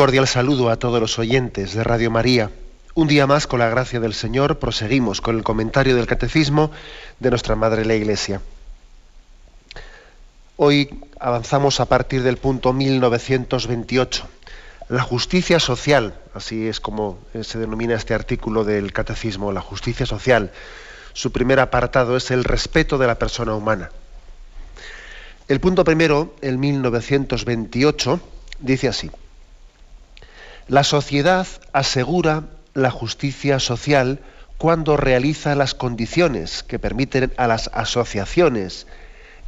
Cordial saludo a todos los oyentes de Radio María. Un día más, con la gracia del Señor, proseguimos con el comentario del Catecismo de nuestra Madre la Iglesia. Hoy avanzamos a partir del punto 1928. La justicia social, así es como se denomina este artículo del Catecismo, la justicia social. Su primer apartado es el respeto de la persona humana. El punto primero, el 1928, dice así. La sociedad asegura la justicia social cuando realiza las condiciones que permiten a las asociaciones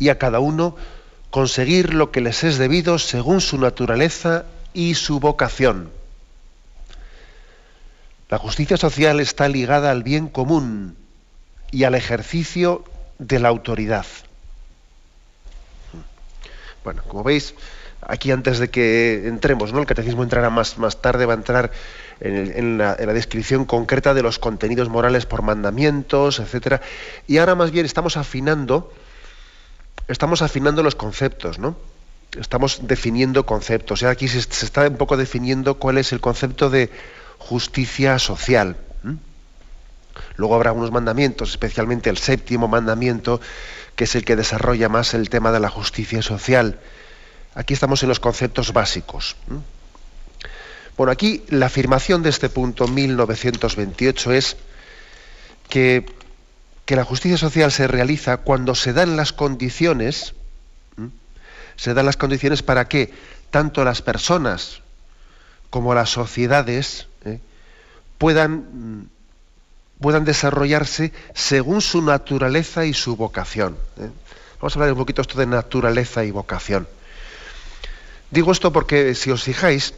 y a cada uno conseguir lo que les es debido según su naturaleza y su vocación. La justicia social está ligada al bien común y al ejercicio de la autoridad. Bueno, como veis, aquí antes de que entremos, ¿no? El catecismo entrará más, más tarde, va a entrar en, la, descripción concreta de los contenidos morales por mandamientos, etcétera. Y ahora más bien estamos afinando, estamos afinando los conceptos, ¿no? Estamos definiendo conceptos. Y aquí se, está un poco definiendo cuál es el concepto de justicia social. Luego habrá unos mandamientos, especialmente el séptimo mandamiento, que es el que desarrolla más el tema de la justicia social Aquí estamos en los conceptos básicos. Bueno, aquí la afirmación de este punto 1928 es que, la justicia social se realiza cuando se dan las condiciones, se dan las condiciones para que tanto las personas como las sociedades ¿eh? puedan, puedan desarrollarse según su naturaleza y su vocación. ¿eh? Vamos a hablar un poquito esto de naturaleza y vocación. Digo esto porque si os fijáis,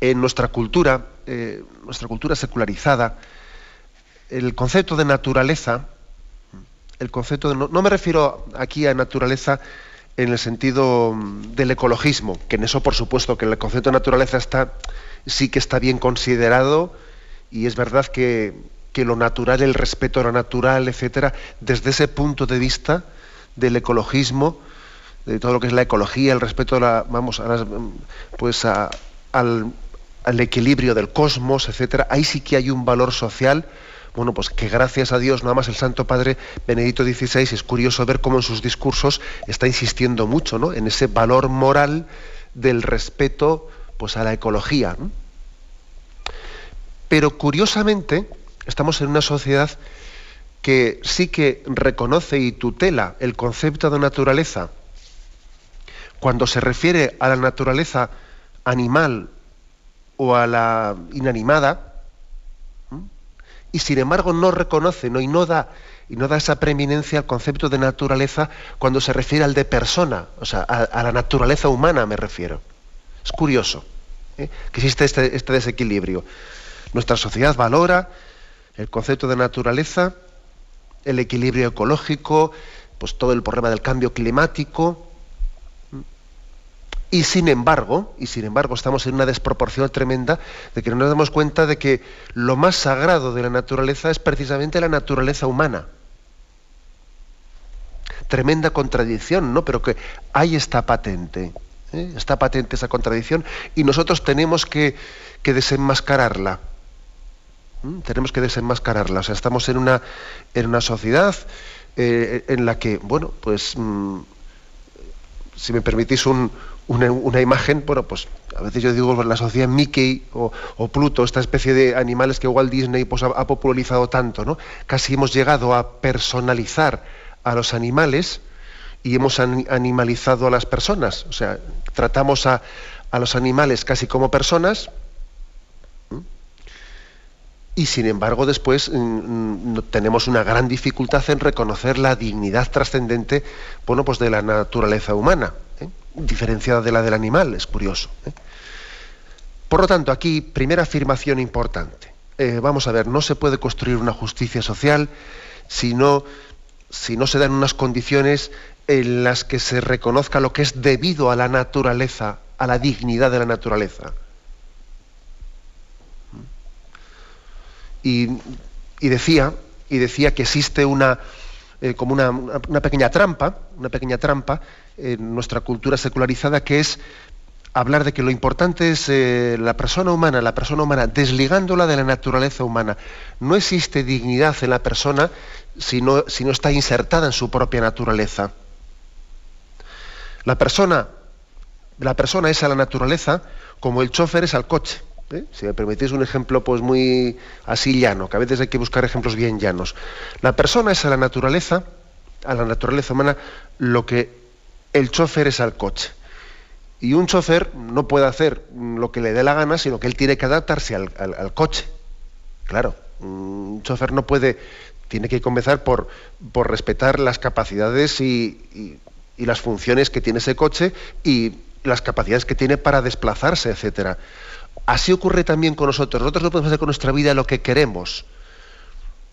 en nuestra cultura, eh, nuestra cultura secularizada, el concepto de naturaleza, el concepto de, no, me refiero aquí a naturaleza en el sentido mm, del ecologismo, que en eso por supuesto que el concepto de naturaleza está, sí que está bien considerado y es verdad que, que lo natural, el respeto a lo natural, etcétera, desde ese punto de vista del ecologismo, de todo lo que es la ecología, el respeto la, vamos, a pues al, equilibrio del cosmos, etcétera, ahí sí que hay un valor social. Bueno, pues que gracias a Dios, nada más el Santo Padre Benedicto XVI, es curioso ver cómo en sus discursos está insistiendo mucho ¿no? en ese valor moral del respeto pues, a la ecología. Pero curiosamente, estamos en una sociedad que sí que reconoce y tutela el concepto de naturaleza, cuando se refiere a la naturaleza animal o a la inanimada, y sin embargo no reconoce ¿no? Y, no da, y no da esa preeminencia al concepto de naturaleza cuando se refiere al de persona, o sea, a, la naturaleza humana me refiero. Es curioso ¿eh? que existe este, este desequilibrio. Nuestra sociedad valora el concepto de naturaleza, el equilibrio ecológico, pues todo el problema del cambio climático, y sin embargo, y sin embargo estamos en una desproporción tremenda de que no nos damos cuenta de que lo más sagrado de la naturaleza es precisamente la naturaleza humana. Tremenda contradicción, ¿no? Pero que ahí está patente. ¿eh? Está patente esa contradicción y nosotros tenemos que, desenmascararla. Tenemos que desenmascararla. O sea, estamos en una, en una sociedad eh, en la que, bueno, pues, mm, si me permitís un, una, imagen, bueno, pues a veces yo digo la sociedad Mickey o, Pluto, esta especie de animales que Walt Disney pues, ha, popularizado tanto, ¿no? Casi hemos llegado a personalizar a los animales y hemos animalizado a las personas. O sea, tratamos a, a los animales casi como personas y sin embargo después mm, mm, tenemos una gran dificultad en reconocer la dignidad trascendente bueno, pues de la naturaleza humana. ¿eh? Diferenciada de la del animal, es curioso. ¿eh? Por lo tanto, aquí, primera afirmación importante. Eh, vamos a ver, no se puede construir una justicia social si no, si no se dan unas condiciones en las que se reconozca lo que es debido a la naturaleza, a la dignidad de la naturaleza. Y, decía, y decía que existe una, eh, como una, pequeña trampa, una pequeña trampa en nuestra cultura secularizada que es hablar de que lo importante es eh, la persona humana, la persona humana, desligándola de la naturaleza humana. No existe dignidad en la persona si no, si no está insertada en su propia naturaleza. La persona, la persona es a la naturaleza como el chofer es al coche. ¿Eh? Si me permitís un ejemplo pues muy así llano, que a veces hay que buscar ejemplos bien llanos. La persona es a la naturaleza, a la naturaleza humana, lo que el chofer es al coche. Y un chofer no puede hacer lo que le dé la gana, sino que él tiene que adaptarse al, coche. Claro, un chofer no puede, tiene que comenzar por, por respetar las capacidades y, las funciones que tiene ese coche y las capacidades que tiene para desplazarse, etcétera. Así ocurre también con nosotros. Nosotros no podemos hacer con nuestra vida lo que queremos.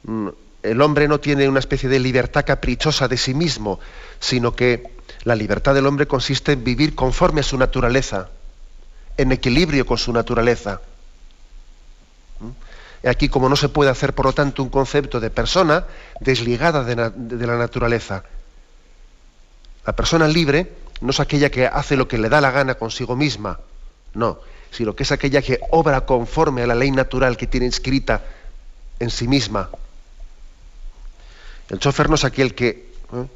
Mm, el hombre no tiene una especie de libertad caprichosa de sí mismo, sino que la libertad del hombre consiste en vivir conforme a su naturaleza, en equilibrio con su naturaleza. ¿Mm? aquí, como no se puede hacer, por lo tanto, un concepto de persona desligada de, la naturaleza. La persona libre no es aquella que hace lo que le da la gana consigo misma, no, sino que es aquella que obra conforme a la ley natural que tiene inscrita en sí misma. El chofer no es aquel que ¿eh?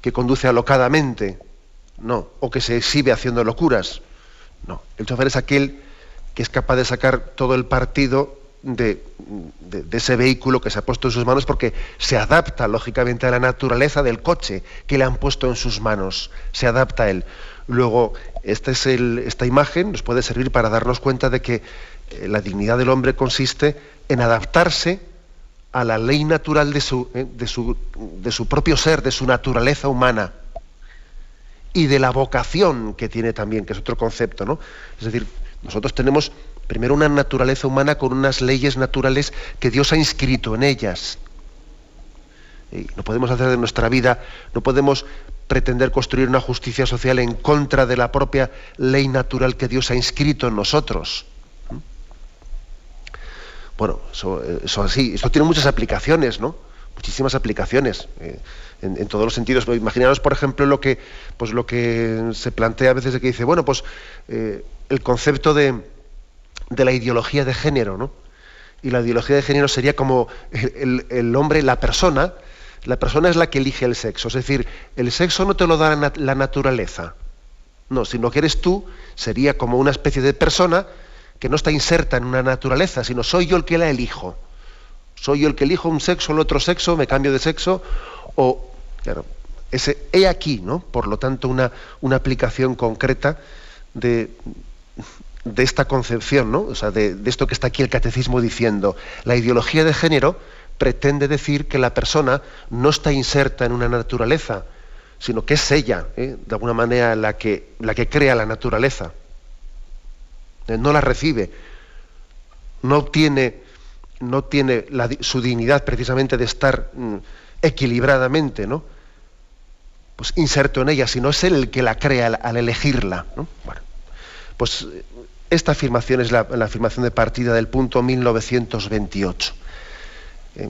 que conduce alocadamente, no, o que se exhibe haciendo locuras, no. El chofer es aquel que es capaz de sacar todo el partido de, ese vehículo que se ha puesto en sus manos porque se adapta lógicamente a la naturaleza del coche que le han puesto en sus manos, se adapta a él. Luego, esta, es esta imagen nos puede servir para darnos cuenta de que eh, la dignidad del hombre consiste en adaptarse a la ley natural de su, eh, de su, de su propio ser, de su naturaleza humana y de la vocación que tiene también, que es otro concepto, ¿no? Es decir, nosotros tenemos primero una naturaleza humana con unas leyes naturales que Dios ha inscrito en ellas. Y no podemos hacer de nuestra vida, no podemos pretender construir una justicia social en contra de la propia ley natural que Dios ha inscrito en nosotros. Bueno, eso, eso así, esto tiene muchas aplicaciones, ¿no? Muchísimas aplicaciones eh, en, todos los sentidos. Imaginaros, por ejemplo, lo que, pues lo que se plantea a veces de que dice, bueno, pues eh, el concepto de, la ideología de género, ¿no? Y la ideología de género sería como el, hombre, la persona, la persona es la que elige el sexo. Es decir, el sexo no te lo da la naturaleza. No, sino que eres tú, sería como una especie de persona que no está inserta en una naturaleza, sino soy yo el que la elijo. Soy yo el que elijo un sexo el otro sexo, me cambio de sexo, o, claro, ese, he aquí, ¿no? Por lo tanto, una, una aplicación concreta de, de esta concepción, ¿no? O sea, de, esto que está aquí el catecismo diciendo. La ideología de género pretende decir que la persona no está inserta en una naturaleza, sino que es ella, ¿eh? de alguna manera, la que, la que crea la naturaleza. Eh, no la recibe, no obtiene, no tiene su dignidad precisamente de estar mm, equilibradamente, ¿no? Pues inserto en ella, sino es él el que la crea al, elegirla. Bueno, pues esta afirmación es la, afirmación de partida del punto 1928. Eh,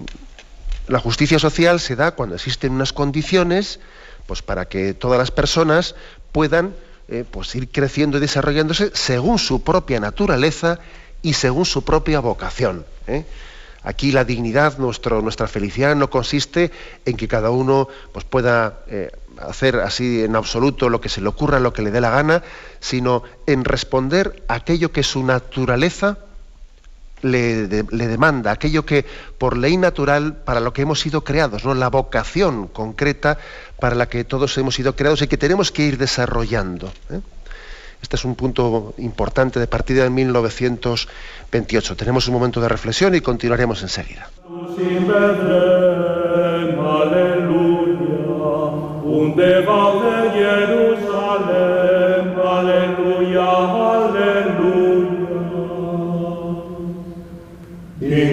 la justicia social se da cuando existen unas condiciones pues para que todas las personas puedan eh, pues ir creciendo y desarrollándose según su propia naturaleza y según su propia vocación. ¿eh? Aquí la dignidad, nuestra felicidad no consiste en que cada uno pues, pueda eh, hacer así en absoluto lo que se le ocurra, lo que le dé la gana, sino en responder a aquello que su naturaleza le, demanda, aquello que por ley natural para lo que hemos sido creados, ¿no? la vocación concreta para la que todos hemos sido creados y que tenemos que ir desarrollando. ¿eh? Este es un punto importante de partida en 1928. Tenemos un momento de reflexión y continuaremos enseguida.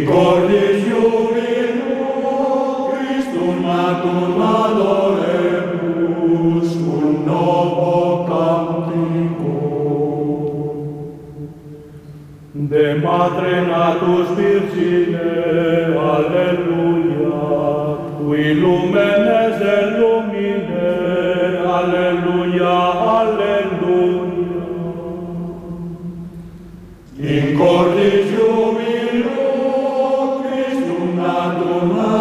cordis Iuvinum, Christum Matum adoremus, un novo cantico. De Matre Natus Virgine, Alleluia, qui lumenes et lumine, Alleluia, Alleluia. In cordis Roma.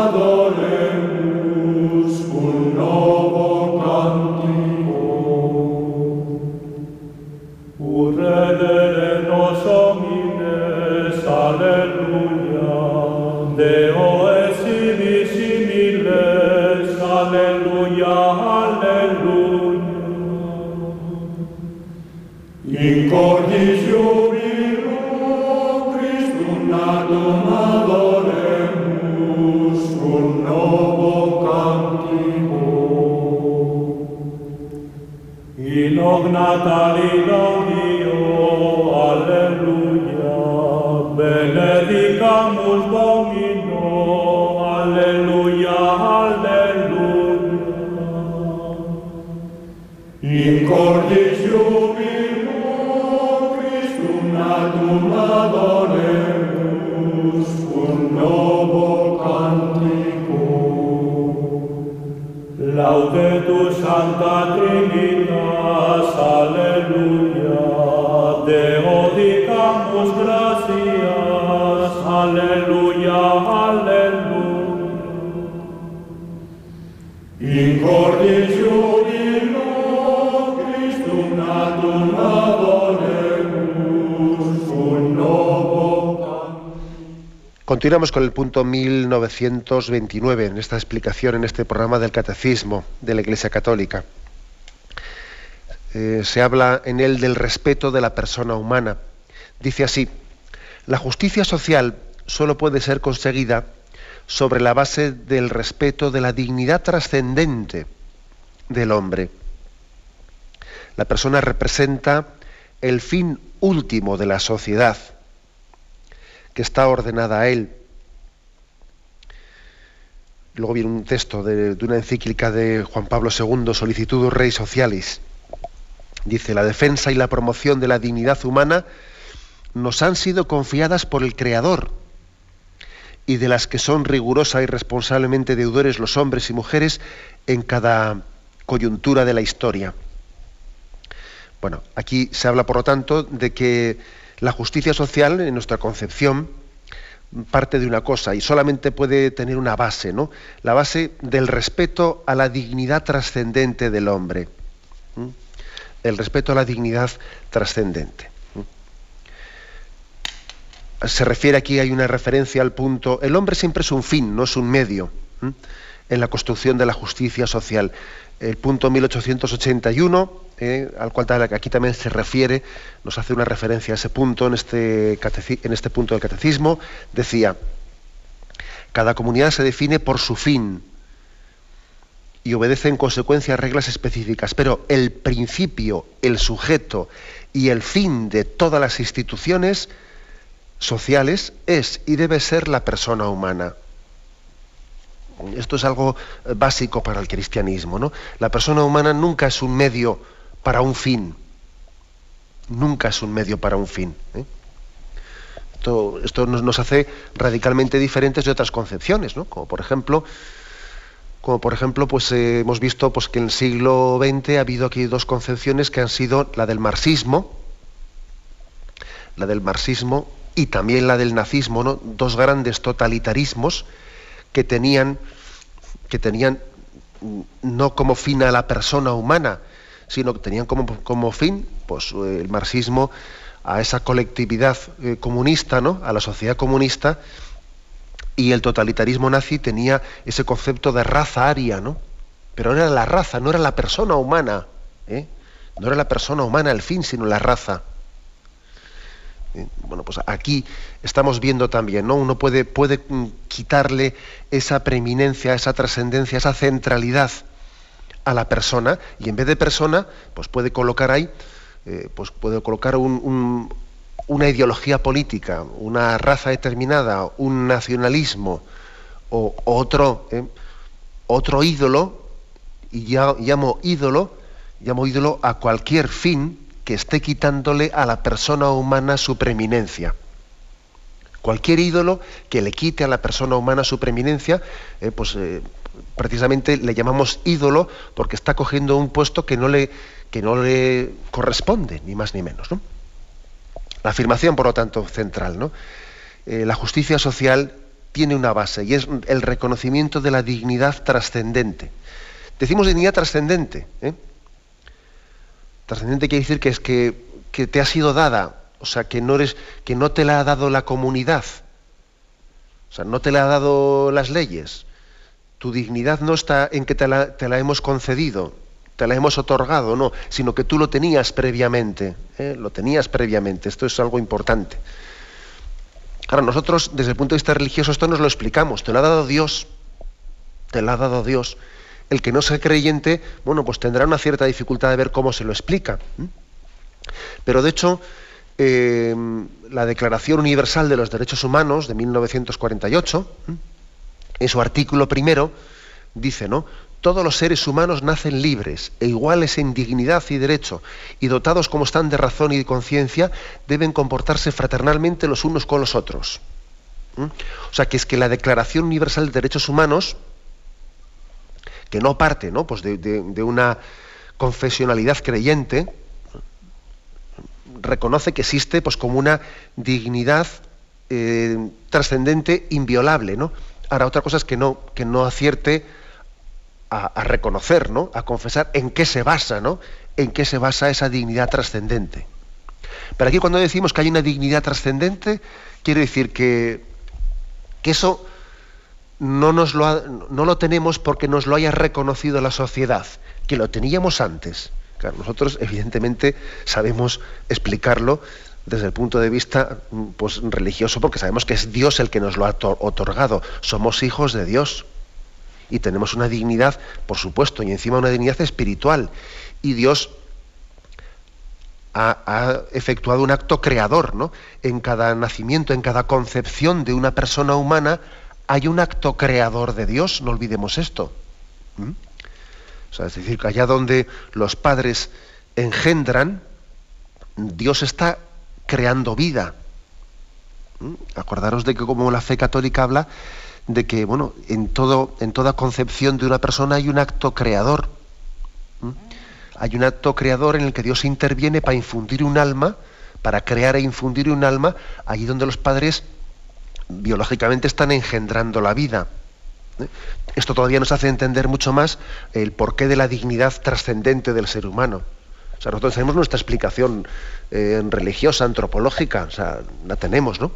Continuamos con el punto 1929 en esta explicación, en este programa del Catecismo de la Iglesia Católica. Eh, se habla en él del respeto de la persona humana. Dice así, la justicia social solo puede ser conseguida sobre la base del respeto de la dignidad trascendente del hombre. La persona representa el fin último de la sociedad que está ordenada a él. Luego viene un texto de, de una encíclica de Juan Pablo II, Solicitudo Rei Socialis. Dice, la defensa y la promoción de la dignidad humana nos han sido confiadas por el Creador y de las que son rigurosa y responsablemente deudores los hombres y mujeres en cada coyuntura de la historia. Bueno, aquí se habla, por lo tanto, de que la justicia social, en nuestra concepción, parte de una cosa y solamente puede tener una base, ¿no? La base del respeto a la dignidad trascendente del hombre. El respeto a la dignidad trascendente. Se refiere aquí, hay una referencia al punto, el hombre siempre es un fin, no es un medio, en la construcción de la justicia social. El punto 1881, eh, al cual aquí también se refiere, nos hace una referencia a ese punto en este, en este punto del catecismo, decía, cada comunidad se define por su fin y obedece en consecuencia a reglas específicas, pero el principio, el sujeto y el fin de todas las instituciones sociales es y debe ser la persona humana. Esto es algo eh, básico para el cristianismo. ¿no? La persona humana nunca es un medio para un fin. Nunca es un medio para un fin. ¿eh? Esto, nos hace radicalmente diferentes de otras concepciones, ¿no? como por ejemplo, como por ejemplo pues, eh, hemos visto pues, que en el siglo XX ha habido aquí dos concepciones que han sido la del marxismo, la del marxismo y también la del nazismo, ¿no? dos grandes totalitarismos que tenían, que tenían no como fin a la persona humana, sino que tenían como, como fin pues, eh, el marxismo a esa colectividad eh, comunista, ¿no? a la sociedad comunista, y el totalitarismo nazi tenía ese concepto de raza aria, ¿no? Pero no era la raza, no era la persona humana, ¿eh? no era la persona humana el fin, sino la raza. Eh, Bueno, pues aquí estamos viendo también, ¿no? Uno puede, mm, quitarle esa preeminencia, esa trascendencia, esa centralidad a la persona y en vez de persona, pues puede colocar ahí, eh, pues puede colocar un, un- una ideología política, una raza determinada, un nacionalismo o otro, ¿eh? otro ídolo, y llamo ídolo, llamo ídolo a cualquier fin que esté quitándole a la persona humana su preeminencia. Cualquier ídolo que le quite a la persona humana su preeminencia, eh, pues eh, precisamente le llamamos ídolo porque está cogiendo un puesto que no le, que no le corresponde, ni más ni menos. La afirmación, por lo tanto, central. ¿no? Eh, la justicia social tiene una base y es el reconocimiento de la dignidad trascendente. Decimos dignidad trascendente. Trascendente quiere decir que es que, te ha sido dada, o sea, que no, eres, que no te la ha dado la comunidad, o sea, no te la ha dado las leyes. Tu dignidad no está en que te la, hemos concedido, te la hemos otorgado, no, sino que tú lo tenías previamente, ¿eh? lo tenías previamente. Esto es algo importante. Ahora, nosotros, desde el punto de vista religioso, esto nos lo explicamos. Te lo ha dado Dios, te lo ha dado Dios el que no sea creyente, bueno, pues tendrá una cierta dificultad de ver cómo se lo explica. Pero de hecho, em, la Declaración Universal de los Derechos Humanos de 1948, en su artículo primero, dice, ¿no? Todos los seres humanos nacen libres e iguales en dignidad y derecho, y dotados como están de razón y de conciencia, deben comportarse fraternalmente los unos con los otros. O sea, que es que la Declaración Universal de Derechos Humanos, que no parte ¿no? Pues de, una confesionalidad creyente, reconoce que existe pues, como una dignidad eh, trascendente, inviolable. ¿no? Ahora, otra cosa es que no, que no acierte a, reconocer, ¿no? a confesar en qué se basa, ¿no? en qué se basa esa dignidad trascendente. Pero aquí cuando decimos que hay una dignidad trascendente, quiere decir que, que eso no, nos lo no lo tenemos porque nos lo haya reconocido la sociedad, que lo teníamos antes. nosotros evidentemente sabemos explicarlo desde el punto de vista pues, religioso porque sabemos que es Dios el que nos lo ha otorgado. Somos hijos de Dios y tenemos una dignidad, por supuesto, y encima una dignidad espiritual. Y Dios ha, ha, efectuado un acto creador, ¿no? En cada nacimiento, en cada concepción de una persona humana, hay un acto creador de Dios, no olvidemos esto. ¿Mm? es decir, que allá donde los padres engendran, Dios está creando vida. ¿Mm? Acordaros de que como la fe católica habla de que, bueno, en, todo, en toda concepción de una persona hay un acto creador. ¿Mm? Hay un acto creador en el que Dios interviene para infundir un alma, para crear e infundir un alma, allí donde los padres biológicamente están engendrando la vida. ¿eh? Esto todavía nos hace entender mucho más el porqué de la dignidad trascendente del ser humano. O sea, nosotros tenemos nuestra explicación eh, religiosa, antropológica, o sea, la tenemos, ¿no?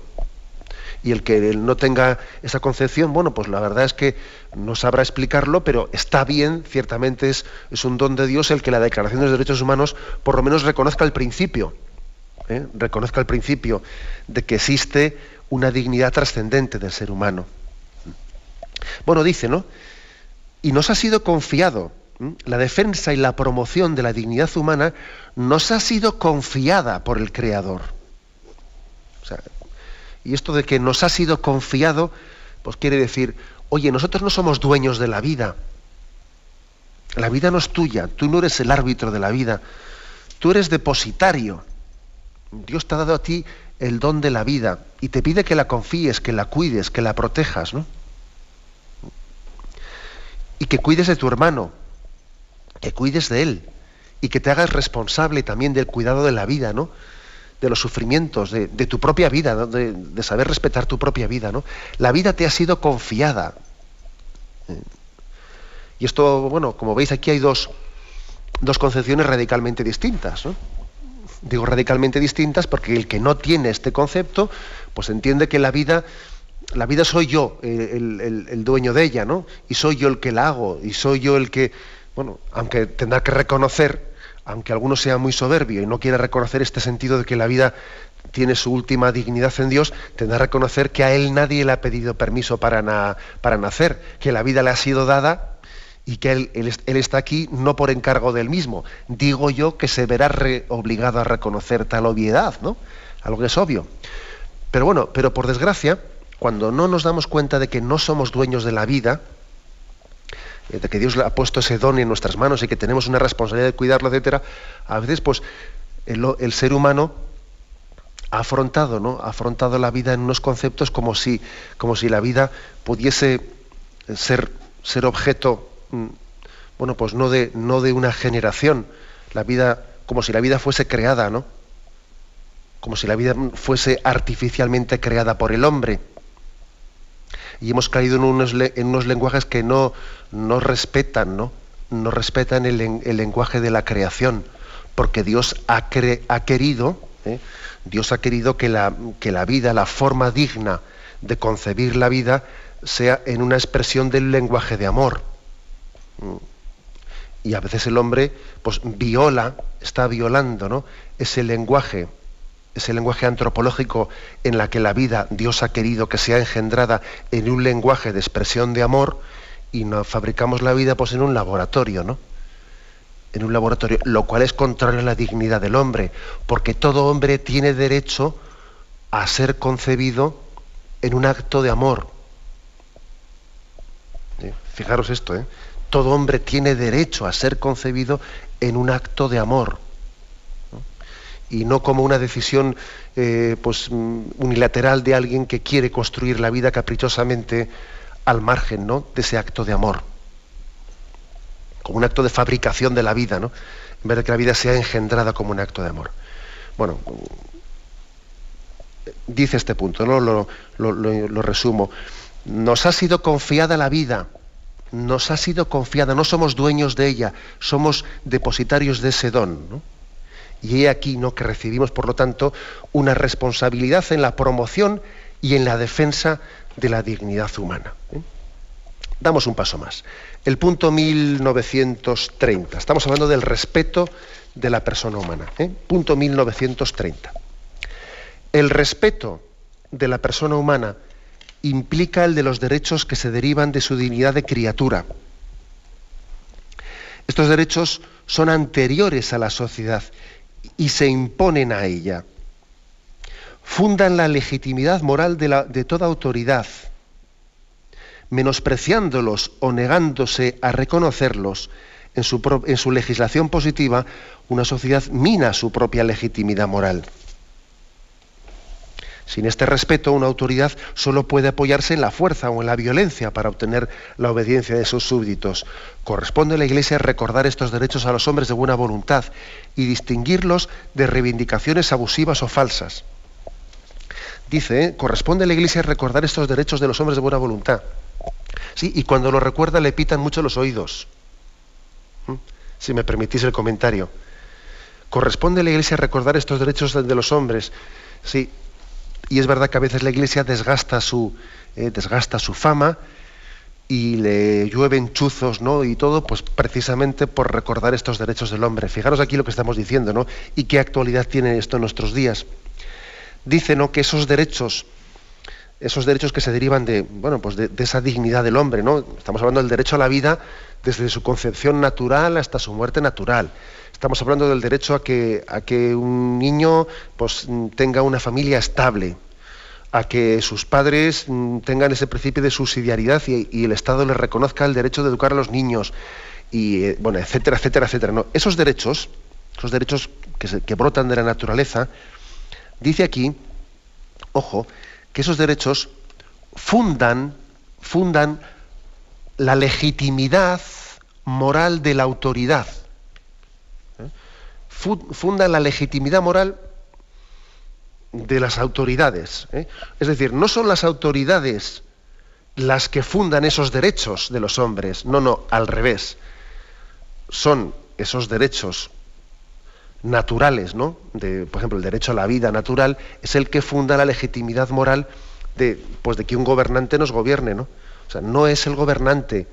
Y el que no tenga esa concepción, bueno, pues la verdad es que no sabrá explicarlo, pero está bien, ciertamente es, un don de Dios el que la Declaración de los Derechos Humanos por lo menos reconozca el principio, ¿eh? reconozca el principio de que existe una dignidad trascendente del ser humano. Bueno, dice, ¿no? Y nos ha sido confiado, la defensa y la promoción de la dignidad humana nos ha sido confiada por el Creador. y esto de que nos ha sido confiado, pues quiere decir, oye, nosotros no somos dueños de la vida. La vida no es tuya, tú no eres el árbitro de la vida, tú eres depositario. Dios te ha dado a ti el don de la vida y te pide que la confíes, que la cuides, que la protejas, ¿no? Y que cuides de tu hermano, que cuides de él y que te hagas responsable también del cuidado de la vida, ¿no? De los sufrimientos, de, tu propia vida, de, de, saber respetar tu propia vida, ¿no? La vida te ha sido confiada. Y esto, bueno, como veis aquí hay dos, dos concepciones radicalmente distintas, ¿no? Digo radicalmente distintas porque el que no tiene este concepto, pues entiende que la vida, la vida soy yo el, dueño de ella, ¿no? Y soy yo el que la hago, y soy yo el que, bueno, aunque tendrá que reconocer, aunque alguno sea muy soberbio y no quiera reconocer este sentido de que la vida tiene su última dignidad en Dios, tendrá que reconocer que a él nadie le ha pedido permiso para, para nacer, que la vida le ha sido dada y que él, él, está aquí no por encargo del mismo. Digo yo que se verá obligado a reconocer tal obviedad, ¿no? algo que es obvio. Pero bueno, pero por desgracia, cuando no nos damos cuenta de que no somos dueños de la vida, eh, de que Dios ha puesto ese don en nuestras manos y que tenemos una responsabilidad de cuidarlo, etcétera, a veces pues el, ser humano ha afrontado, ¿no? Ha afrontado la vida en unos conceptos como si, como si la vida pudiese ser, ser objeto, bueno, pues no de, no de una generación, la vida, como si la vida fuese creada, ¿no? Como si la vida fuese artificialmente creada por el hombre y hemos caído en unos, en unos lenguajes que no, no respetan, ¿no? No respetan el, lenguaje de la creación, porque Dios ha, ha querido, ¿eh? Dios ha querido que la, que la vida, la forma digna de concebir la vida, sea en una expresión del lenguaje de amor. Mm. Y a veces el hombre pues viola, está violando ¿no? ese lenguaje ese lenguaje antropológico en la que la vida Dios ha querido que sea engendrada en un lenguaje de expresión de amor y nos fabricamos la vida pues en un laboratorio, ¿no? En un laboratorio, lo cual es contrario a la dignidad del hombre, porque todo hombre tiene derecho a ser concebido en un acto de amor. Fijaros esto, ¿eh? Todo hombre tiene derecho a ser concebido en un acto de amor y no como una decisión eh, pues, mm, unilateral de alguien que quiere construir la vida caprichosamente al margen ¿no? de ese acto de amor. Como un acto de fabricación de la vida, ¿no? en vez de que la vida sea engendrada como un acto de amor. Bueno, dice este punto, ¿no? lo, lo resumo. Nos ha sido confiada la vida, nos ha sido confiada, no somos dueños de ella, somos depositarios de ese don. Y he aquí ¿no? que recibimos, por lo tanto, una responsabilidad en la promoción y en la defensa de la dignidad humana. ¿eh? Damos un paso más. El punto 1930. Estamos hablando del respeto de la persona humana. ¿eh? Punto 1930. El respeto de la persona humana implica el de los derechos que se derivan de su dignidad de criatura. Estos derechos son anteriores a la sociedad y se imponen a ella. Fundan la legitimidad moral de, toda autoridad, menospreciándolos o negándose a reconocerlos en su, legislación positiva, una sociedad mina su propia legitimidad moral. Sin este respeto, una autoridad solo puede apoyarse en la fuerza o en la violencia para obtener la obediencia de sus súbditos. Corresponde a la Iglesia recordar estos derechos a los hombres de buena voluntad y distinguirlos de reivindicaciones abusivas o falsas. Dice, ¿eh? corresponde a la Iglesia recordar estos derechos de los hombres de buena voluntad. Sí, y cuando lo recuerda le pitan mucho los oídos. ¿Mm? Si me permitís el comentario. Corresponde a la Iglesia recordar estos derechos de los hombres. Sí, y es verdad que a veces la Iglesia desgasta su, eh, desgasta su fama y le llueven chuzos, ¿no? Y todo, pues precisamente por recordar estos derechos del hombre. Fijaros aquí lo que estamos diciendo, ¿no? Y qué actualidad tiene esto en nuestros días. Dice, ¿no? Que esos derechos, esos derechos que se derivan de, bueno, pues de, esa dignidad del hombre, ¿no? Estamos hablando del derecho a la vida desde su concepción natural hasta su muerte natural. Estamos hablando del derecho a que, a que un niño pues, tenga una familia estable, a que sus padres mm, tengan ese principio de subsidiariedad y, el Estado les reconozca el derecho de educar a los niños, y eh, bueno, etcétera, etcétera, etcétera. ¿no? Esos derechos, esos derechos que, que brotan de la naturaleza, dice aquí, ojo, que esos derechos fundan, fundan la legitimidad moral de la autoridad funda la legitimidad moral de las autoridades. ¿eh? Es decir, no son las autoridades las que fundan esos derechos de los hombres, no, no, al revés. Son esos derechos naturales, ¿no? De, por ejemplo, el derecho a la vida natural es el que funda la legitimidad moral de, pues, de que un gobernante nos gobierne, ¿no? O sea, no es el gobernante,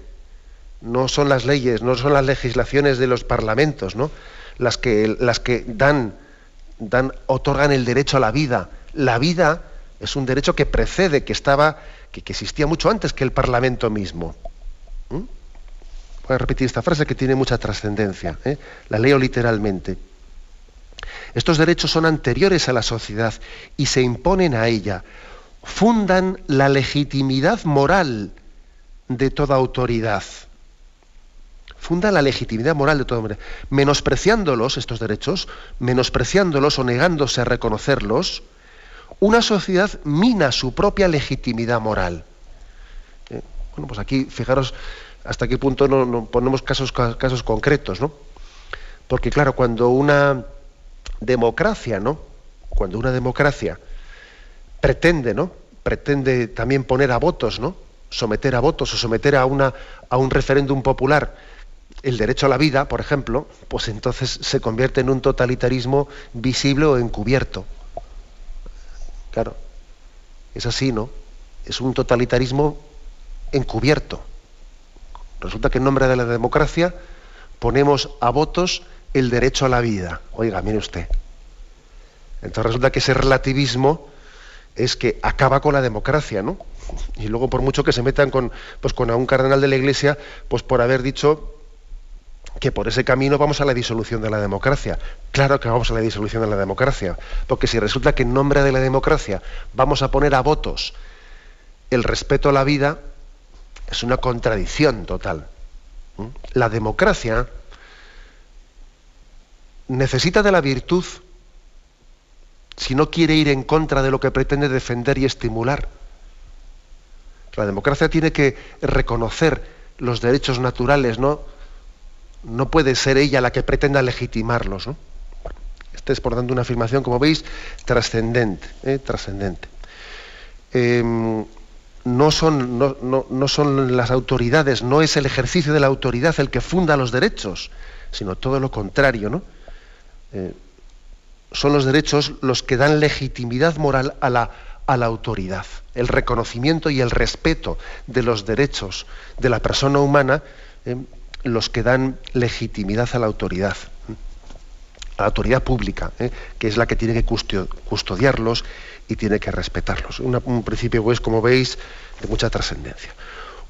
no son las leyes, no son las legislaciones de los parlamentos, ¿no? las que, las que dan, dan, otorgan el derecho a la vida. La vida es un derecho que precede, que estaba, que, existía mucho antes que el Parlamento mismo. ¿Mm? Voy a repetir esta frase que tiene mucha trascendencia. ¿eh? La leo literalmente. Estos derechos son anteriores a la sociedad y se imponen a ella. Fundan la legitimidad moral de toda autoridad. Funda la legitimidad moral de toda autoridad. Menospreciándolos, estos derechos, menospreciándolos o negándose a reconocerlos, una sociedad mina su propia legitimidad moral. Eh, bueno, pues aquí, fijaros hasta qué punto no, ponemos casos, casos concretos, ¿no? Porque claro, cuando una democracia, ¿no? Cuando una democracia pretende, ¿no? Pretende también poner a votos, ¿no? Someter a votos o someter a, una, a un referéndum popular el derecho a la vida, por ejemplo, pues entonces se convierte en un totalitarismo visible o encubierto. Claro, es así, ¿no? Es un totalitarismo encubierto. Resulta que en nombre de la democracia ponemos a votos el derecho a la vida. Oiga, mire usted. Entonces resulta que ese relativismo es que acaba con la democracia, ¿no? Y luego por mucho que se metan con, pues, con a un cardenal de la Iglesia, pues por haber dicho que por ese camino vamos a la disolución de la democracia. Claro que vamos a la disolución de la democracia, porque si resulta que en nombre de la democracia vamos a poner a votos el respeto a la vida, es una contradicción total. La democracia necesita de la virtud si no quiere ir en contra de lo que pretende defender y estimular. La democracia tiene que reconocer los derechos naturales, ¿no? No puede ser ella la que pretenda legitimarlos. ¿no? Esta es, por tanto, una afirmación, como veis, trascendente. ¿eh? trascendente. Em, no son, no, son las autoridades, no es el ejercicio de la autoridad el que funda los derechos, sino todo lo contrario, ¿no? Eh, son los derechos los que dan legitimidad moral a la, autoridad. El reconocimiento y el respeto de los derechos de la persona humana, eh, los que dan legitimidad a la autoridad, a la autoridad pública, eh, que es la que tiene que custodiarlos y tiene que respetarlos. un principio, pues, como veis, de mucha trascendencia.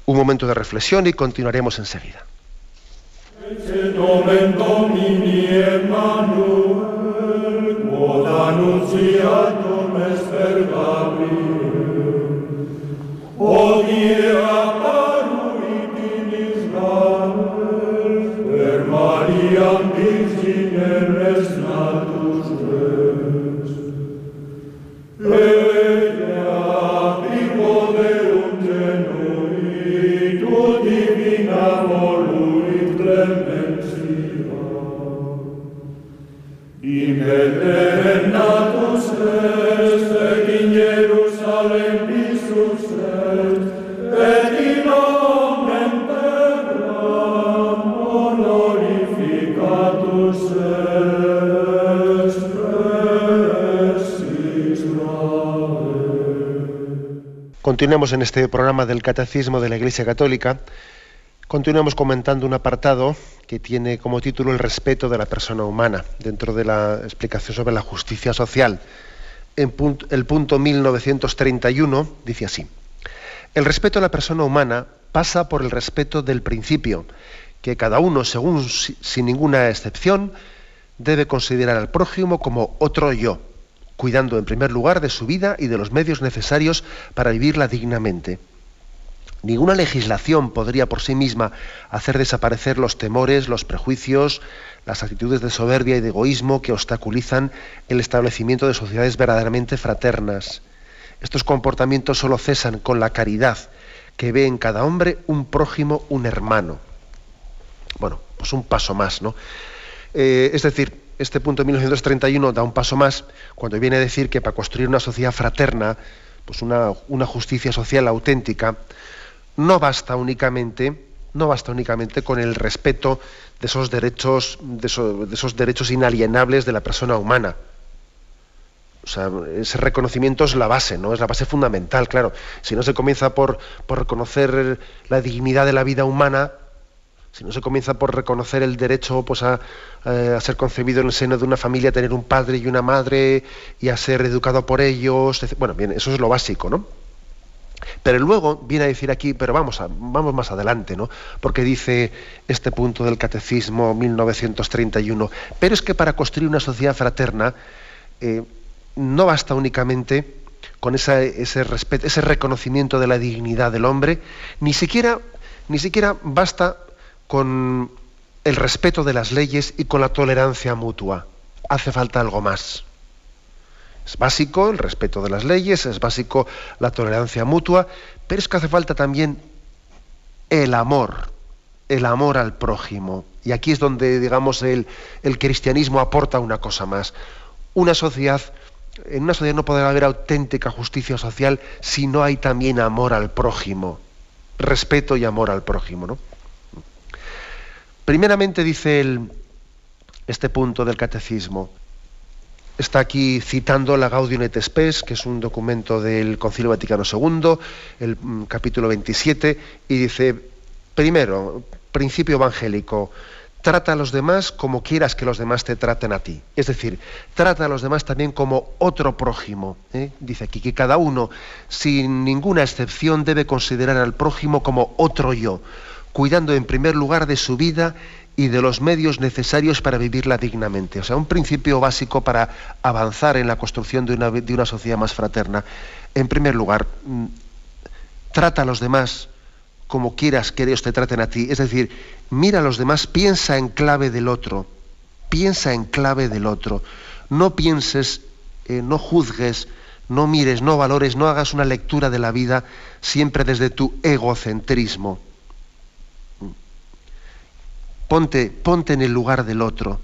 Un momento de reflexión y continuaremos enseguida. Ecce nomen Domini Emmanuel, quod annunciatum est per Gabriel. O Continuemos en este programa del Catecismo de la Iglesia Católica. Continuamos comentando un apartado que tiene como título el respeto de la persona humana, dentro de la explicación sobre la justicia social. En el punto 1931 dice así, el respeto a la persona humana pasa por el respeto del principio, que cada uno, según sin ninguna excepción, debe considerar al prójimo como otro yo cuidando en primer lugar de su vida y de los medios necesarios para vivirla dignamente. Ninguna legislación podría por sí misma hacer desaparecer los temores, los prejuicios, las actitudes de soberbia y de egoísmo que obstaculizan el establecimiento de sociedades verdaderamente fraternas. Estos comportamientos solo cesan con la caridad, que ve en cada hombre un prójimo, un hermano. Bueno, pues un paso más, ¿no? Eh, es decir, este punto de 1931 da un paso más cuando viene a decir que para construir una sociedad fraterna, pues una, justicia social auténtica, no basta únicamente, no basta únicamente con el respeto de esos derechos, de esos, derechos inalienables de la persona humana. O sea, ese reconocimiento es la base, ¿no? Es la base fundamental, claro. Si no se comienza por, por reconocer la dignidad de la vida humana, si no se comienza por reconocer el derecho pues, a, ser concebido en el seno de una familia, a tener un padre y una madre y a ser educado por ellos, bueno, bien, eso es lo básico, ¿no? Pero luego viene a decir aquí, pero vamos, a, vamos más adelante, ¿no? Porque dice este punto del Catecismo 1931, pero es que para construir una sociedad fraterna eh, no basta únicamente con ese, ese reconocimiento de la dignidad del hombre, ni siquiera, ni siquiera basta con el respeto de las leyes y con la tolerancia mutua. Hace falta algo más. Es básico el respeto de las leyes, es básico la tolerancia mutua, pero es que hace falta también el amor, el amor al prójimo. Y aquí es donde, digamos, el, el cristianismo aporta una cosa más. Una sociedad en una sociedad no podrá haber auténtica justicia social si no hay también amor al prójimo, respeto y amor al prójimo. ¿no? Primeramente dice este punto del catecismo, está aquí citando la Gaudium et Spes, que es un documento del Concilio Vaticano II, el mm, capítulo 27, y dice, primero, principio evangélico, trata a los demás como quieras que los demás te traten a ti. Es decir, trata a los demás también como otro prójimo. ¿eh? Dice aquí que cada uno, sin ninguna excepción, debe considerar al prójimo como otro yo, cuidando en primer lugar de su vida y de los medios necesarios para vivirla dignamente. O sea, un principio básico para avanzar en la construcción de una, sociedad más fraterna. En primer lugar, mm, trata a los demás como quieras que Dios te traten a ti. Es decir, mira a los demás, piensa en clave del otro, piensa en clave del otro. No pienses, eh, no juzgues, no mires, no valores, no hagas una lectura de la vida siempre desde tu egocentrismo. Ponte, ponte en el lugar del otro.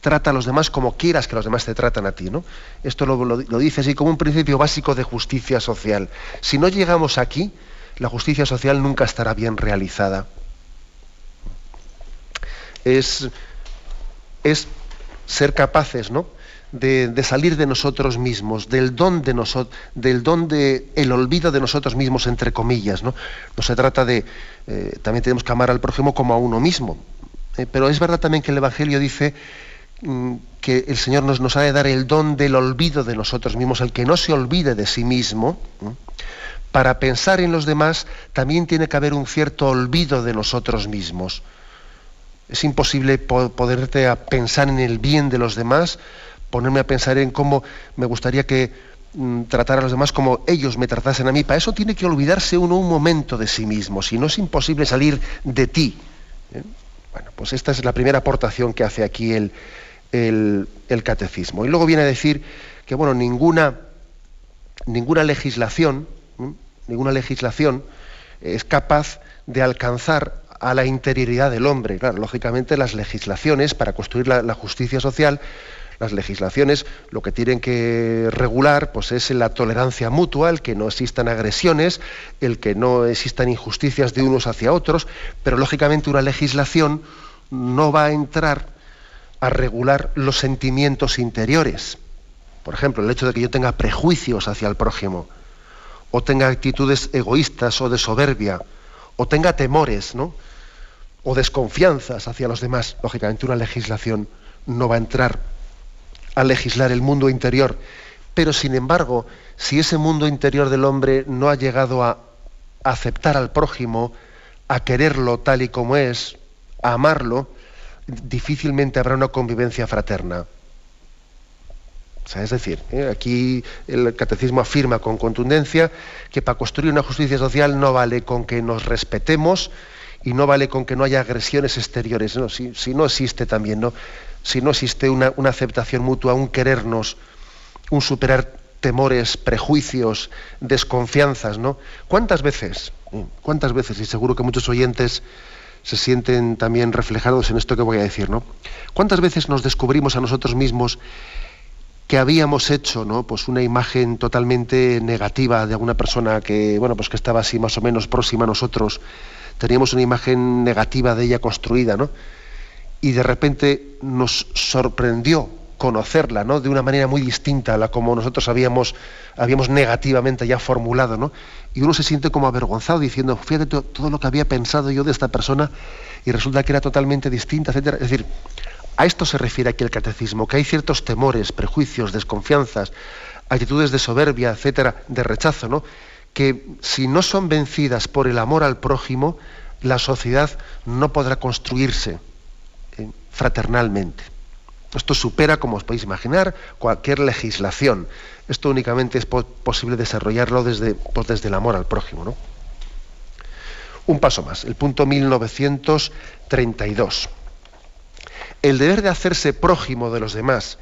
Trata a los demás como quieras que los demás te tratan a ti. ¿no? Esto lo, lo dice así como un principio básico de justicia social. Si no llegamos aquí, la justicia social nunca estará bien realizada. Es, es ser capaces ¿no? De, salir de nosotros mismos, del don de nosotros, del don de el olvido de nosotros mismos, entre comillas. No, se trata de. Eh, también tenemos que amar al prójimo como a uno mismo. Eh, pero es verdad también que el Evangelio dice mm, que el Señor nos, nos, ha de dar el don del olvido de nosotros mismos, el que no se olvide de sí mismo para pensar en los demás también tiene que haber un cierto olvido de nosotros mismos. Es imposible poderte a pensar en el bien de los demás, ponerme a pensar en cómo me gustaría que mm, tratar a los demás como ellos me tratasen a mí. Para eso tiene que olvidarse uno un momento de sí mismo, si no es imposible salir de ti. ¿eh? Bueno, pues esta es la primera aportación que hace aquí el, catecismo. Y luego viene a decir que bueno, ninguna, legislación ninguna legislación es capaz de alcanzar a la interioridad del hombre. Claro, lógicamente las legislaciones para construir la, justicia social, las legislaciones lo que tienen que regular pues es la tolerancia mutua, el que no existan agresiones, el que no existan injusticias de unos hacia otros, pero lógicamente una legislación no va a entrar a regular los sentimientos interiores. Por ejemplo, el hecho de que yo tenga prejuicios hacia el prójimo o tenga actitudes egoístas o de soberbia, o tenga temores, ¿no? o desconfianzas hacia los demás. Lógicamente una legislación no va a entrar a legislar el mundo interior, pero sin embargo, si ese mundo interior del hombre no ha llegado a aceptar al prójimo, a quererlo tal y como es, a amarlo, difícilmente habrá una convivencia fraterna es decir, ¿eh? aquí el catecismo afirma con contundencia que para construir una justicia social no vale con que nos respetemos y no vale con que no haya agresiones exteriores. Si, no existe también, ¿no? Si no existe una, aceptación mutua, un querernos, un superar temores, prejuicios, desconfianzas, ¿no? ¿Cuántas veces? ¿Eh? ¿Cuántas veces? Y seguro que muchos oyentes se sienten también reflejados en esto que voy a decir, ¿no? ¿Cuántas veces nos descubrimos a nosotros mismos que habíamos hecho ¿no? pues una imagen totalmente negativa de alguna persona que, bueno, pues que estaba así más o menos próxima a nosotros, teníamos una imagen negativa de ella construida, ¿no? Y de repente nos sorprendió conocerla ¿no? de una manera muy distinta a la como nosotros habíamos, habíamos negativamente ya formulado, ¿no? y uno se siente como avergonzado diciendo, fíjate todo lo que había pensado yo de esta persona y resulta que era totalmente distinta, etc. Es decir, a esto se refiere aquí el catecismo, que hay ciertos temores, prejuicios, desconfianzas, actitudes de soberbia, etcétera, de rechazo, ¿no? que si no son vencidas por el amor al prójimo, la sociedad no podrá construirse fraternalmente. Esto supera, como os podéis imaginar, cualquier legislación. Esto únicamente es posible desarrollarlo desde, pues desde el amor al prójimo. ¿no? Un paso más, el punto 1932. El deber de hacerse prójimo de los demás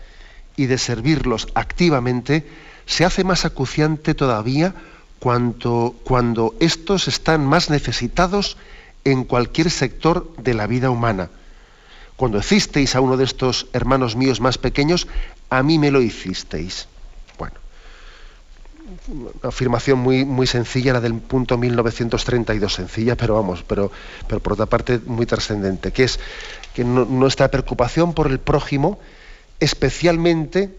y de servirlos activamente se hace más acuciante todavía cuando, cuando estos están más necesitados en cualquier sector de la vida humana. Cuando hicisteis a uno de estos hermanos míos más pequeños, a mí me lo hicisteis. Bueno, una afirmación muy, muy sencilla, la del punto 1932, sencilla, pero vamos, pero, pero por otra parte muy trascendente, que es que nuestra preocupación por el prójimo, especialmente,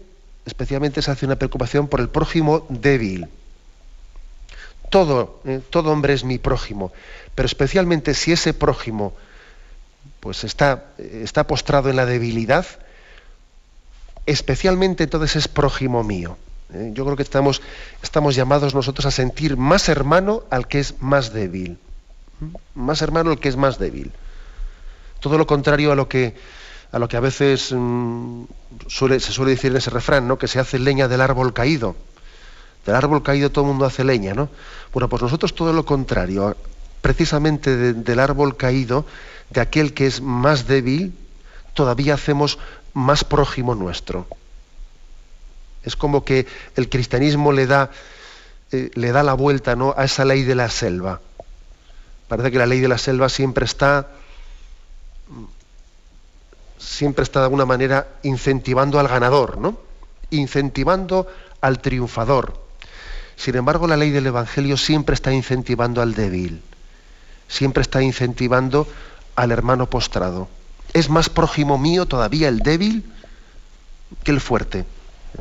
especialmente se hace una preocupación por el prójimo débil. Todo, eh, todo hombre es mi prójimo, pero especialmente si ese prójimo pues está, está postrado en la debilidad, especialmente entonces es prójimo mío. ¿eh? Yo creo que estamos, llamados nosotros a sentir más hermano al que es más débil. Más hermano al que es más débil. Todo lo contrario a lo que a lo que a veces mm, se suele decir en ese refrán, ¿no? que se hace leña del árbol caído. Del árbol caído todo el mundo hace leña, ¿no? Bueno, pues nosotros todo lo contrario, precisamente del árbol caído, de aquel que es más débil, todavía hacemos más prójimo nuestro. Es como que el cristianismo le da, eh, le da la vuelta ¿no? a esa ley de la selva. Parece que la ley de la selva siempre está siempre está de alguna manera incentivando al ganador, ¿no? Incentivando al triunfador. Sin embargo, la ley del Evangelio siempre está incentivando al débil, siempre está incentivando al hermano postrado. Es más prójimo mío todavía el débil que el fuerte,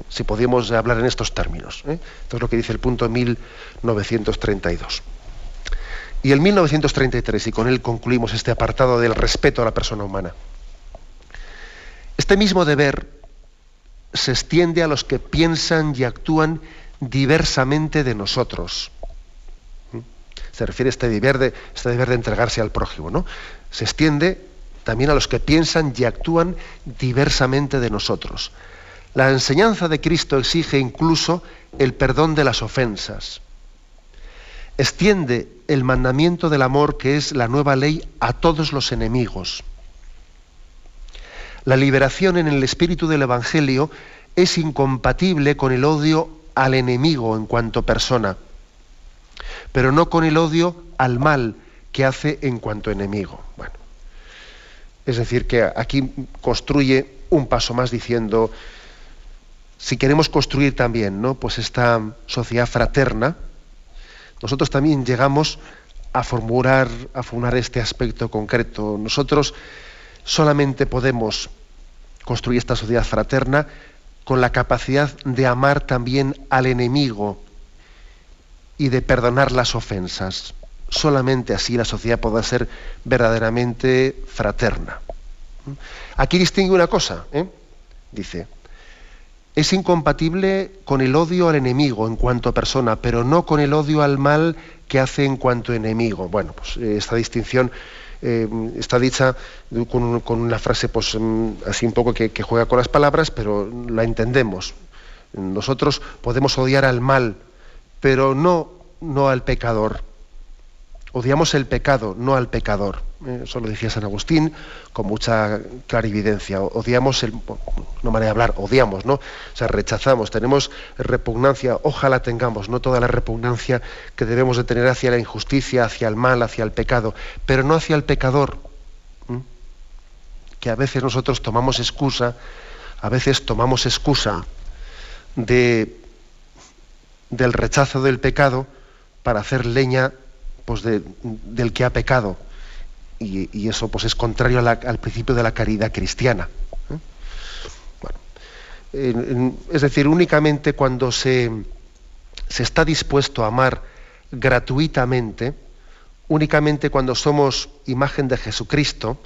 si podemos hablar en estos términos. ¿eh? Esto es lo que dice el punto 1932. Y el 1933, y con él concluimos este apartado del respeto a la persona humana. Este mismo deber se extiende a los que piensan y actúan diversamente de nosotros. Se refiere este deber de, este deber de entregarse al prójimo, ¿no? Se extiende también a los que piensan y actúan diversamente de nosotros. La enseñanza de Cristo exige incluso el perdón de las ofensas. Extiende el mandamiento del amor, que es la nueva ley, a todos los enemigos. La liberación en el espíritu del Evangelio es incompatible con el odio al enemigo en cuanto persona, pero no con el odio al mal que hace en cuanto enemigo. Bueno, es decir, que aquí construye un paso más diciendo, si queremos construir también ¿no? pues esta sociedad fraterna, nosotros también llegamos a formular, a formular este aspecto concreto. Nosotros solamente podemos construir esta sociedad fraterna con la capacidad de amar también al enemigo y de perdonar las ofensas. Solamente así la sociedad podrá ser verdaderamente fraterna. Aquí distingue una cosa, ¿eh? dice, es incompatible con el odio al enemigo en cuanto a persona, pero no con el odio al mal que hace en cuanto enemigo. Bueno, pues eh, esta distinción eh, está dicha con, una frase pues, mm, así un poco que, juega con las palabras, pero la entendemos. Nosotros podemos odiar al mal, pero no, no al pecador. Odiamos el pecado, no al pecador. Eh, eso lo decía San Agustín con mucha clarividencia. Odiamos el, no manera de hablar, odiamos, ¿no? O sea, rechazamos, tenemos repugnancia, ojalá tengamos, no toda la repugnancia que debemos de tener hacia la injusticia, hacia el mal, hacia el pecado, pero no hacia el pecador. Que a veces nosotros tomamos excusa, a veces tomamos excusa de, del rechazo del pecado para hacer leña pues del que ha pecado. Y, eso pues, es contrario al principio de la caridad cristiana. ¿eh? es decir, únicamente cuando se, se está dispuesto a amar gratuitamente, únicamente cuando somos imagen de Jesucristo,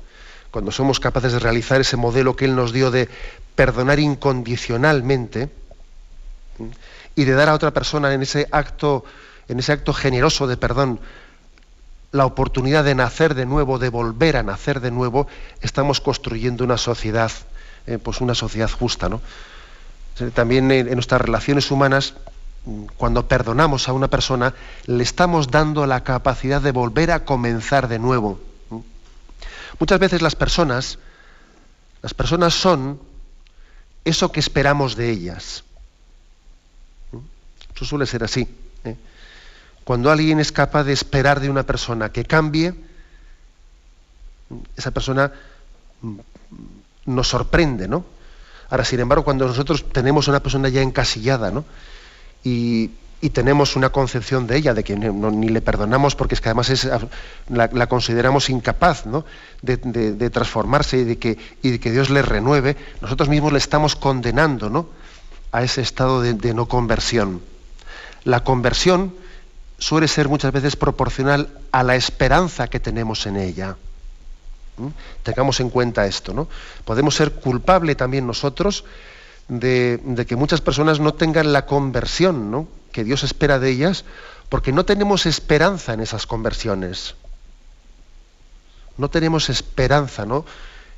cuando somos capaces de realizar ese modelo que Él nos dio de perdonar incondicionalmente y de dar a otra persona en ese acto en ese acto generoso de perdón, la oportunidad de nacer de nuevo, de volver a nacer de nuevo, estamos construyendo una sociedad, eh, pues una sociedad justa, ¿no? También en, nuestras relaciones humanas, cuando perdonamos a una persona, le estamos dando la capacidad de volver a comenzar de nuevo. Muchas veces las personas, las personas son eso que esperamos de ellas. Eso suele ser así. ¿eh? Cuando alguien es capaz de esperar de una persona que cambie, esa persona mm, nos sorprende, ¿no? Ahora, sin embargo, cuando nosotros tenemos una persona ya encasillada, ¿no? Y, tenemos una concepción de ella, de que ni le perdonamos porque es que además la, consideramos incapaz ¿no? de, transformarse y de, que, y de que Dios le renueve, nosotros mismos le estamos condenando ¿no? a ese estado de no conversión. La conversión suele ser muchas veces proporcional a la esperanza que tenemos en ella. ¿Mm? Tengamos en cuenta esto, ¿no? Podemos ser culpables también nosotros de, que muchas personas no tengan la conversión ¿no? que Dios espera de ellas, porque no tenemos esperanza en esas conversiones. No tenemos esperanza, ¿no?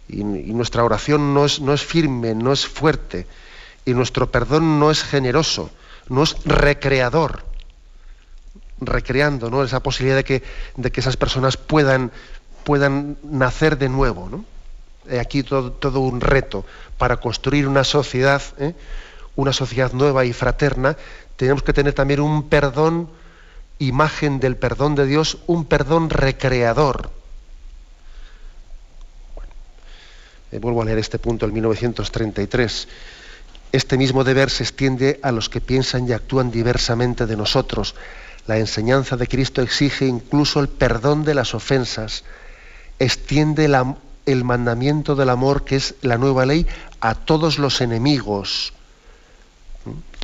Y, nuestra oración no es firme, no es fuerte, y nuestro perdón no es generoso, no es recreador recreando ¿no? esa posibilidad de que, de que esas personas puedan, puedan nacer de nuevo. ¿no? Aquí todo, un reto para construir una sociedad, ¿eh? una sociedad nueva y fraterna, tenemos que tener también un perdón, imagen del perdón de Dios, un perdón recreador. Eh, vuelvo a leer este punto, el 1933. Este mismo deber se extiende a los que piensan y actúan diversamente de nosotros, la enseñanza de Cristo exige incluso el perdón de las ofensas, extiende el mandamiento del amor, que es la nueva ley, a todos los enemigos.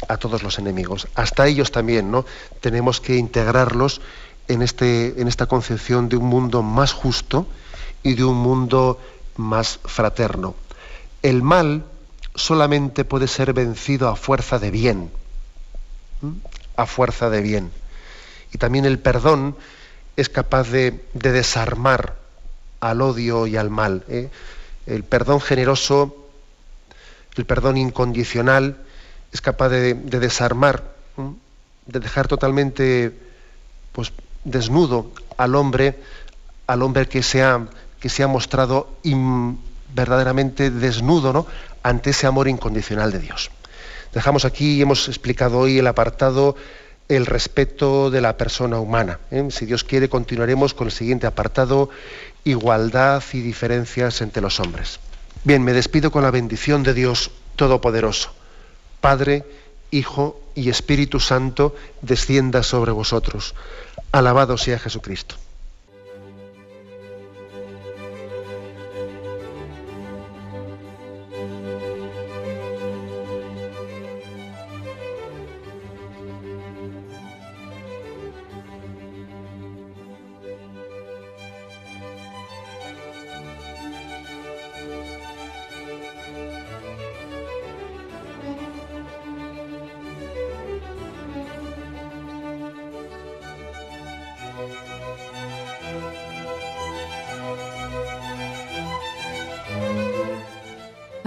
A todos los enemigos. Hasta ellos también, ¿no? Tenemos que integrarlos en, este, en esta concepción de un mundo más justo y de un mundo más fraterno. El mal solamente puede ser vencido a fuerza de bien. A fuerza de bien. Y también el perdón es capaz de, desarmar al odio y al mal. ¿eh? El perdón generoso, el perdón incondicional, es capaz de, desarmar, de dejar totalmente pues, desnudo al hombre, al hombre que se ha, que se ha mostrado verdaderamente desnudo ¿no? Ante ese amor incondicional de Dios. Dejamos aquí y hemos explicado hoy el apartado el respeto de la persona humana. ¿eh? Si Dios quiere, continuaremos con el siguiente apartado, igualdad y diferencias entre los hombres. Bien, me despido con la bendición de Dios Todopoderoso. Padre, Hijo y Espíritu Santo, descienda sobre vosotros. Alabado sea Jesucristo.